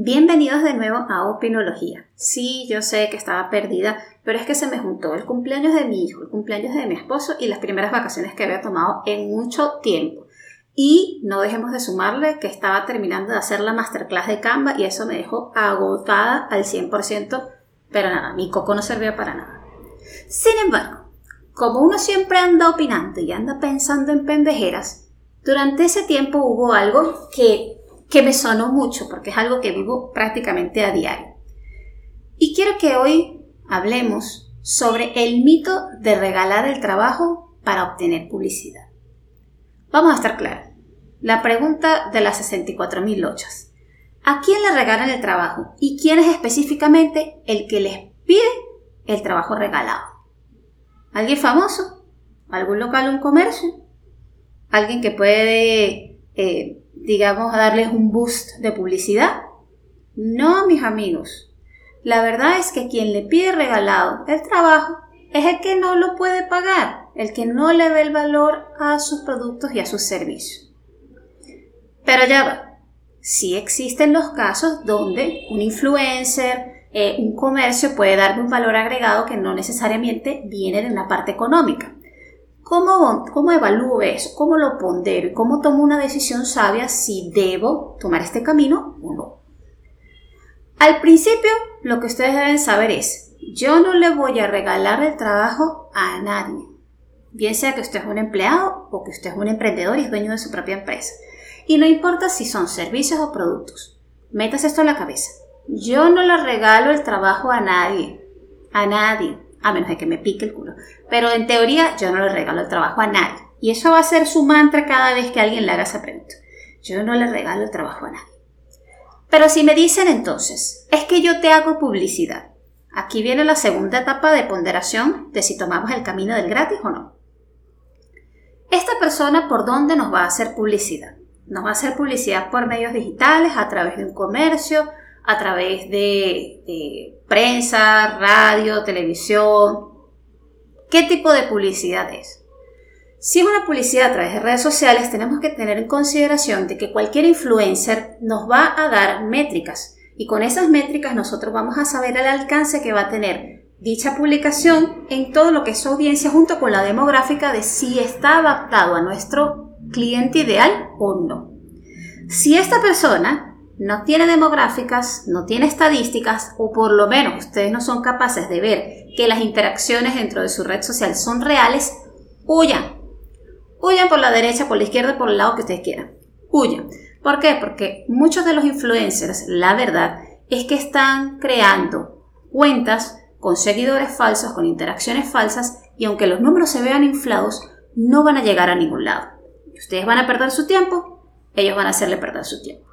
Bienvenidos de nuevo a Opinología. Sí, yo sé que estaba perdida, pero es que se me juntó el cumpleaños de mi hijo, el cumpleaños de mi esposo y las primeras vacaciones que había tomado en mucho tiempo. Y no dejemos de sumarle que estaba terminando de hacer la masterclass de Canva y eso me dejó agotada al 100%, pero nada, mi coco no servía para nada. Sin embargo, como uno siempre anda opinando y anda pensando en pendejeras, durante ese tiempo hubo algo que que me sonó mucho porque es algo que vivo prácticamente a diario. Y quiero que hoy hablemos sobre el mito de regalar el trabajo para obtener publicidad. Vamos a estar claros. La pregunta de las 64.000 lochas. ¿A quién le regalan el trabajo? ¿Y quién es específicamente el que les pide el trabajo regalado? ¿Alguien famoso? ¿Algún local o un comercio? ¿Alguien que puede eh, digamos, a darles un boost de publicidad. No, mis amigos. La verdad es que quien le pide regalado el trabajo es el que no lo puede pagar, el que no le ve el valor a sus productos y a sus servicios. Pero ya va. Sí existen los casos donde un influencer, eh, un comercio puede darme un valor agregado que no necesariamente viene de una parte económica. ¿Cómo, ¿Cómo evalúo eso? ¿Cómo lo pondero? ¿Y cómo tomo una decisión sabia si debo tomar este camino o no? Al principio, lo que ustedes deben saber es, yo no le voy a regalar el trabajo a nadie. Bien sea que usted es un empleado o que usted es un emprendedor y es dueño de su propia empresa. Y no importa si son servicios o productos. Metas esto en la cabeza. Yo no le regalo el trabajo a nadie. A nadie a menos de que me pique el culo. Pero en teoría yo no le regalo el trabajo a nadie. Y eso va a ser su mantra cada vez que alguien le haga esa pregunta. Yo no le regalo el trabajo a nadie. Pero si me dicen entonces, es que yo te hago publicidad. Aquí viene la segunda etapa de ponderación de si tomamos el camino del gratis o no. Esta persona, ¿por dónde nos va a hacer publicidad? Nos va a hacer publicidad por medios digitales, a través de un comercio, a través de, prensa, radio, televisión. ¿Qué tipo de publicidad es? Si es una publicidad a través de redes sociales, tenemos que tener en consideración de que cualquier influencer nos va a dar métricas y con esas métricas nosotros vamos a saber el alcance que va a tener dicha publicación en todo lo que es su audiencia junto con la demográfica de si está adaptado a nuestro cliente ideal o no. Si esta persona no tiene demográficas, no tiene estadísticas, o por lo menos ustedes no son capaces de ver que las interacciones dentro de su red social son reales, huyan. Huyan por la derecha, por la izquierda, por el lado que ustedes quieran. Huyan. ¿Por qué? Porque muchos de los influencers, la verdad, es que están creando cuentas con seguidores falsos, con interacciones falsas, y aunque los números se vean inflados, no van a llegar a ningún lado. Ustedes van a perder su tiempo, ellos van a hacerle perder su tiempo.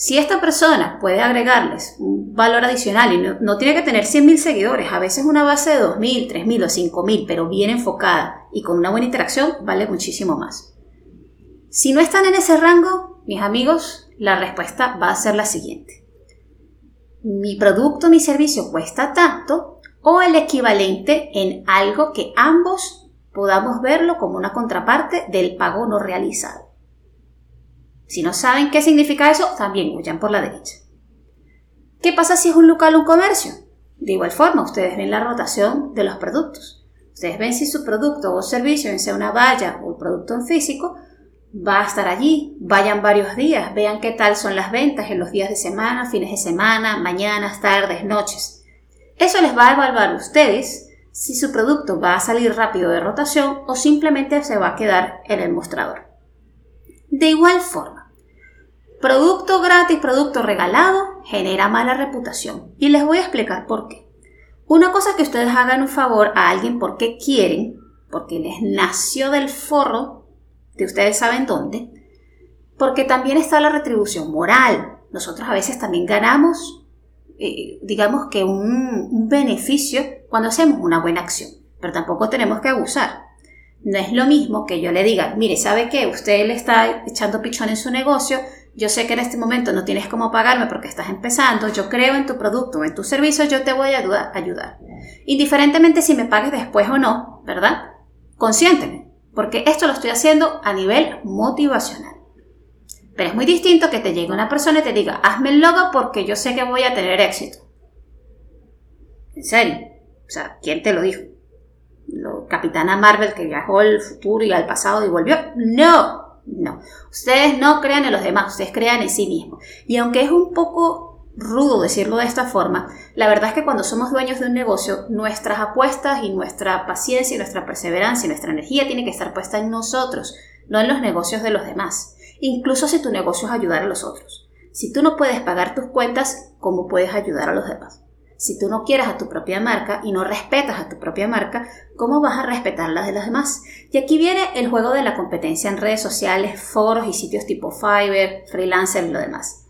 Si esta persona puede agregarles un valor adicional y no, tiene que tener 100.000 seguidores, a veces una base de 2.000, 3.000 o 5.000, pero bien enfocada y con una buena interacción, vale muchísimo más. Si no están en ese rango, mis amigos, la respuesta va a ser la siguiente. Mi producto, mi servicio cuesta tanto o el equivalente en algo que ambos podamos verlo como una contraparte del pago no realizado. Si no saben qué significa eso, también huyan por la derecha. ¿Qué pasa si es un local o un comercio? De igual forma, ustedes ven la rotación de los productos. Ustedes ven si su producto o servicio, sea una valla o un producto en físico, va a estar allí. Vayan varios días, vean qué tal son las ventas en los días de semana, fines de semana, mañanas, tardes, noches. Eso les va a evaluar a ustedes si su producto va a salir rápido de rotación o simplemente se va a quedar en el mostrador. De igual forma, Producto gratis, producto regalado, genera mala reputación. Y les voy a explicar por qué. Una cosa es que ustedes hagan un favor a alguien porque quieren, porque les nació del forro de ustedes saben dónde, porque también está la retribución moral. Nosotros a veces también ganamos, eh, digamos que un, un beneficio cuando hacemos una buena acción, pero tampoco tenemos que abusar. No es lo mismo que yo le diga, mire, ¿sabe qué? Usted le está echando pichón en su negocio, yo sé que en este momento no tienes cómo pagarme porque estás empezando, yo creo en tu producto o en tu servicio, yo te voy a ayudar. Indiferentemente si me pagues después o no, ¿verdad? Consiénteme, porque esto lo estoy haciendo a nivel motivacional. Pero es muy distinto que te llegue una persona y te diga, hazme el logo porque yo sé que voy a tener éxito. En serio. O sea, ¿quién te lo dijo? Lo, Capitana Marvel que viajó al futuro y al pasado y volvió. No, no. Ustedes no crean en los demás, ustedes crean en sí mismos. Y aunque es un poco rudo decirlo de esta forma, la verdad es que cuando somos dueños de un negocio, nuestras apuestas y nuestra paciencia y nuestra perseverancia y nuestra energía tiene que estar puesta en nosotros, no en los negocios de los demás. Incluso si tu negocio es ayudar a los otros. Si tú no puedes pagar tus cuentas, ¿cómo puedes ayudar a los demás? Si tú no quieres a tu propia marca y no respetas a tu propia marca, ¿cómo vas a respetar las de los demás? Y aquí viene el juego de la competencia en redes sociales, foros y sitios tipo Fiverr, Freelancer y lo demás.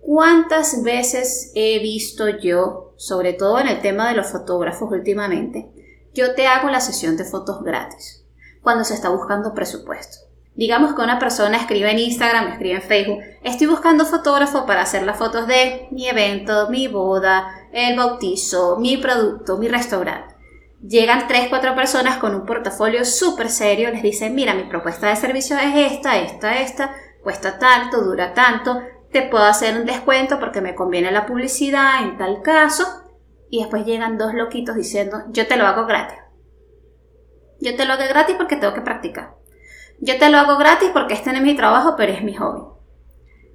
¿Cuántas veces he visto yo, sobre todo en el tema de los fotógrafos últimamente, yo te hago la sesión de fotos gratis cuando se está buscando presupuesto? Digamos que una persona escribe en Instagram, escribe en Facebook, estoy buscando fotógrafo para hacer las fotos de mi evento, mi boda, el bautizo, mi producto, mi restaurante. Llegan 3, 4 personas con un portafolio súper serio, les dicen, mira, mi propuesta de servicio es esta, esta, esta, cuesta tanto, dura tanto, te puedo hacer un descuento porque me conviene la publicidad en tal caso. Y después llegan dos loquitos diciendo, yo te lo hago gratis. Yo te lo hago gratis porque tengo que practicar. Yo te lo hago gratis porque este no es mi trabajo, pero es mi hobby.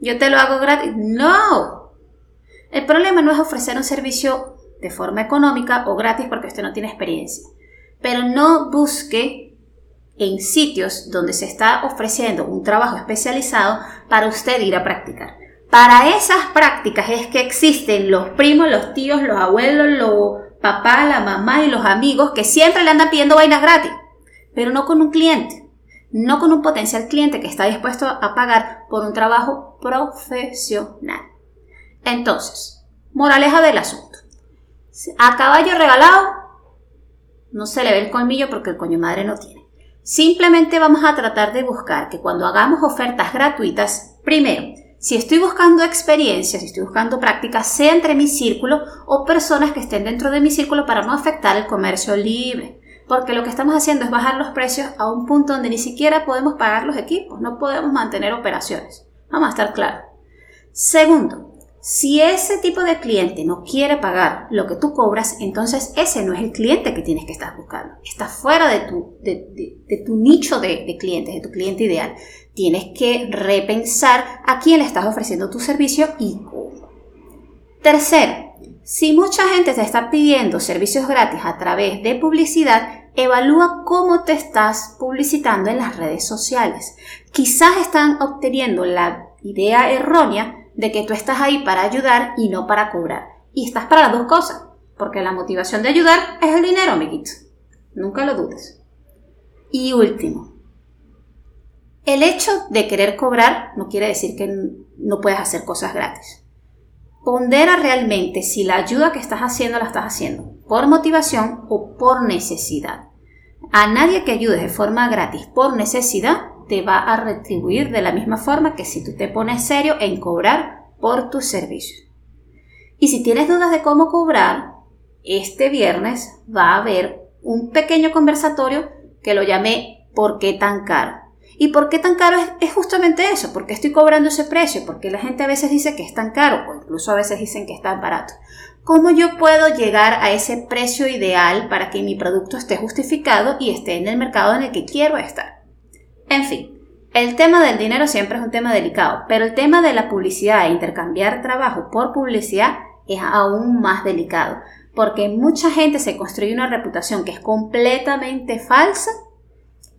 Yo te lo hago gratis. No. El problema no es ofrecer un servicio de forma económica o gratis porque usted no tiene experiencia. Pero no busque en sitios donde se está ofreciendo un trabajo especializado para usted ir a practicar. Para esas prácticas es que existen los primos, los tíos, los abuelos, los papás, la mamá y los amigos que siempre le andan pidiendo vainas gratis, pero no con un cliente no con un potencial cliente que está dispuesto a pagar por un trabajo profesional. Entonces, moraleja del asunto. A caballo regalado no se le ve el colmillo porque el coño madre no tiene. Simplemente vamos a tratar de buscar que cuando hagamos ofertas gratuitas, primero, si estoy buscando experiencias, si estoy buscando prácticas, sea entre mi círculo o personas que estén dentro de mi círculo para no afectar el comercio libre porque lo que estamos haciendo es bajar los precios a un punto donde ni siquiera podemos pagar los equipos, no podemos mantener operaciones. Vamos a estar claros. Segundo, si ese tipo de cliente no quiere pagar lo que tú cobras, entonces ese no es el cliente que tienes que estar buscando. Está fuera de tu, de, tu nicho de, de clientes, de tu cliente ideal. Tienes que repensar a quién le estás ofreciendo tu servicio y cómo. Tercero, si mucha gente te está pidiendo servicios gratis a través de publicidad, evalúa cómo te estás publicitando en las redes sociales. Quizás están obteniendo la idea errónea de que tú estás ahí para ayudar y no para cobrar. Y estás para las dos cosas, porque la motivación de ayudar es el dinero, amiguito. Nunca lo dudes. Y último, el hecho de querer cobrar no quiere decir que no puedes hacer cosas gratis. Pondera realmente si la ayuda que estás haciendo la estás haciendo por motivación o por necesidad. A nadie que ayudes de forma gratis por necesidad te va a retribuir de la misma forma que si tú te pones serio en cobrar por tus servicios. Y si tienes dudas de cómo cobrar, este viernes va a haber un pequeño conversatorio que lo llamé ¿Por qué tan caro? ¿Y por qué tan caro es, justamente eso? ¿Por qué estoy cobrando ese precio? Porque la gente a veces dice que es tan caro o incluso a veces dicen que es tan barato. ¿Cómo yo puedo llegar a ese precio ideal para que mi producto esté justificado y esté en el mercado en el que quiero estar? En fin, el tema del dinero siempre es un tema delicado, pero el tema de la publicidad e intercambiar trabajo por publicidad es aún más delicado, porque mucha gente se construye una reputación que es completamente falsa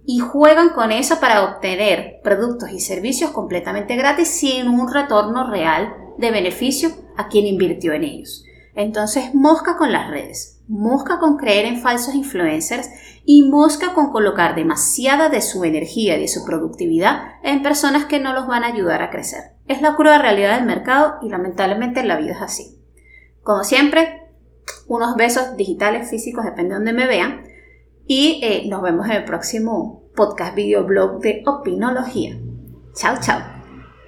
y juegan con eso para obtener productos y servicios completamente gratis sin un retorno real de beneficio a quien invirtió en ellos. Entonces, mosca con las redes, mosca con creer en falsos influencers y mosca con colocar demasiada de su energía y de su productividad en personas que no los van a ayudar a crecer. Es la cruda realidad del mercado y lamentablemente la vida es así. Como siempre, unos besos digitales, físicos, depende de donde me vean y eh, nos vemos en el próximo podcast videoblog de Opinología. Chao, chao.